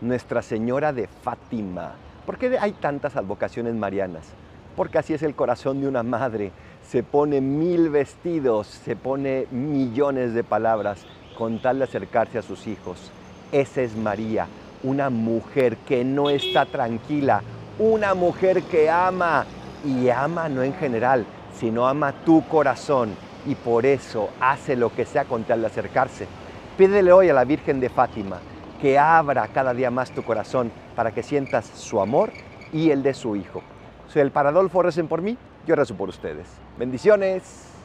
Nuestra Señora de Fátima. ¿Por qué hay tantas advocaciones marianas? Porque así es el corazón de una madre. Se pone mil vestidos, se pone millones de palabras con tal de acercarse a sus hijos. Esa es María, una mujer que no está tranquila, una mujer que ama y ama no en general, sino ama tu corazón y por eso hace lo que sea con tal de acercarse. Pídele hoy a la Virgen de Fátima que abra cada día más tu corazón para que sientas su amor y el de su Hijo. Soy el Paradolfo, recen por mí, yo rezo por ustedes. Bendiciones.